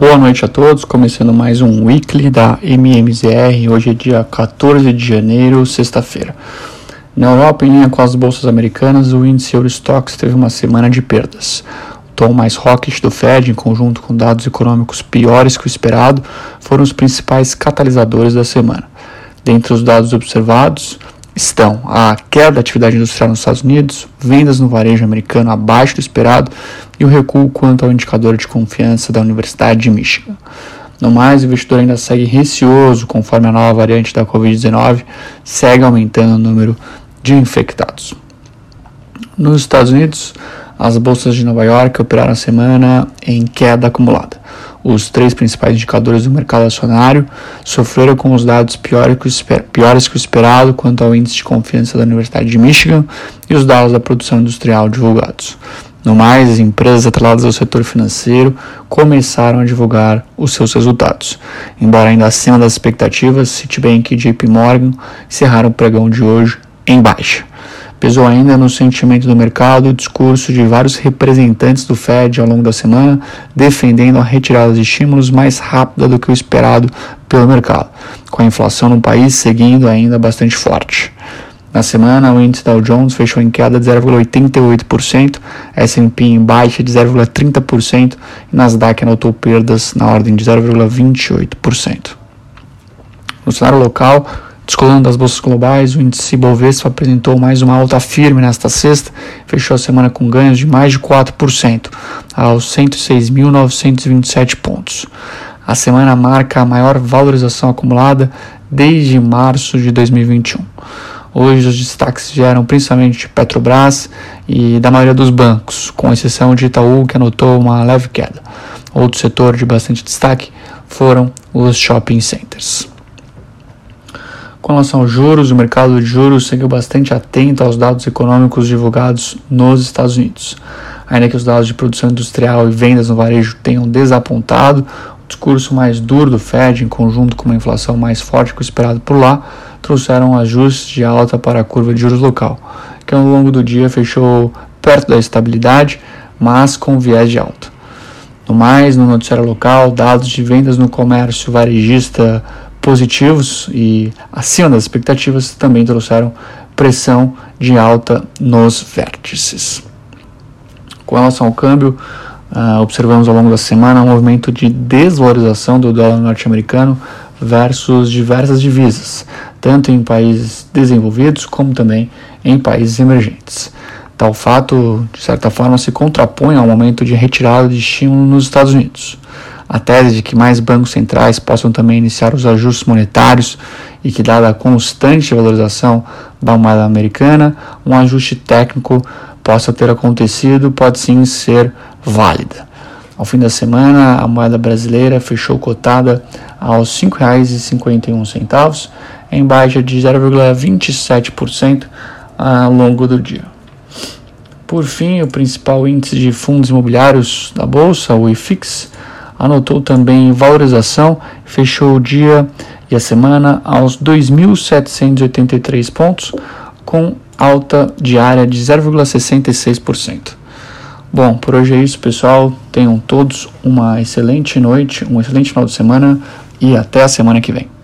Boa noite a todos, começando mais um weekly da MMZR. Hoje é dia 14 de janeiro, sexta-feira. Na Europa, em linha com as bolsas americanas, o índice Eurostox teve uma semana de perdas. O tom mais hawkish do Fed, em conjunto com dados econômicos piores que o esperado, foram os principais catalisadores da semana. Dentre os dados observados, estão a queda da atividade industrial nos Estados Unidos, vendas no varejo americano abaixo do esperado e o recuo quanto ao indicador de confiança da Universidade de Michigan. No mais, o investidor ainda segue receoso conforme a nova variante da Covid-19 segue aumentando o número de infectados. Nos Estados Unidos, as bolsas de Nova York operaram a semana em queda acumulada. Os três principais indicadores do mercado acionário sofreram com os dados piores que o esperado quanto ao índice de confiança da Universidade de Michigan e os dados da produção industrial divulgados. No mais, as empresas atreladas ao setor financeiro começaram a divulgar os seus resultados. Embora ainda acima das expectativas, Citibank e JP Morgan encerraram o pregão de hoje em baixa. Pesou ainda no sentimento do mercado o discurso de vários representantes do Fed ao longo da semana, defendendo a retirada de estímulos mais rápida do que o esperado pelo mercado, com a inflação no país seguindo ainda bastante forte. Na semana, o índice Dow Jones fechou em queda de 0,88%, S&P em baixa de 0,30% e Nasdaq anotou perdas na ordem de 0,28%. No cenário local, Descolando das bolsas globais, o índice Bovespa apresentou mais uma alta firme nesta sexta, fechou a semana com ganhos de mais de 4%, aos 106.927 pontos. A semana marca a maior valorização acumulada desde março de 2021. Hoje os destaques vieram principalmente de Petrobras e da maioria dos bancos, com exceção de Itaú, que anotou uma leve queda. Outro setor de bastante destaque foram os shopping centers. Com relação aos juros, o mercado de juros seguiu bastante atento aos dados econômicos divulgados nos Estados Unidos. Ainda que os dados de produção industrial e vendas no varejo tenham desapontado, o discurso mais duro do Fed, em conjunto com uma inflação mais forte que o esperado por lá, trouxeram ajustes de alta para a curva de juros local, que ao longo do dia fechou perto da estabilidade, mas com viés de alta. No mais, no noticiário local, dados de vendas no comércio varejista positivos e acima das expectativas também trouxeram pressão de alta nos vértices. Com relação ao câmbio, uh, observamos ao longo da semana um movimento de desvalorização do dólar norte-americano versus diversas divisas, tanto em países desenvolvidos como também em países emergentes. Tal fato, de certa forma, se contrapõe ao momento de retirada de estímulo nos Estados Unidos a tese de que mais bancos centrais possam também iniciar os ajustes monetários e que, dada a constante valorização da moeda americana, um ajuste técnico possa ter acontecido pode sim ser válida. Ao fim da semana, a moeda brasileira fechou cotada aos R$ 5,51, em baixa de 0,27% ao longo do dia. Por fim, o principal índice de fundos imobiliários da Bolsa, o IFIX, anotou também valorização, fechou o dia e a semana aos 2.783 pontos, com alta diária de 0,66%. Bom, por hoje é isso, pessoal. Tenham todos uma excelente noite, um excelente final de semana e até a semana que vem.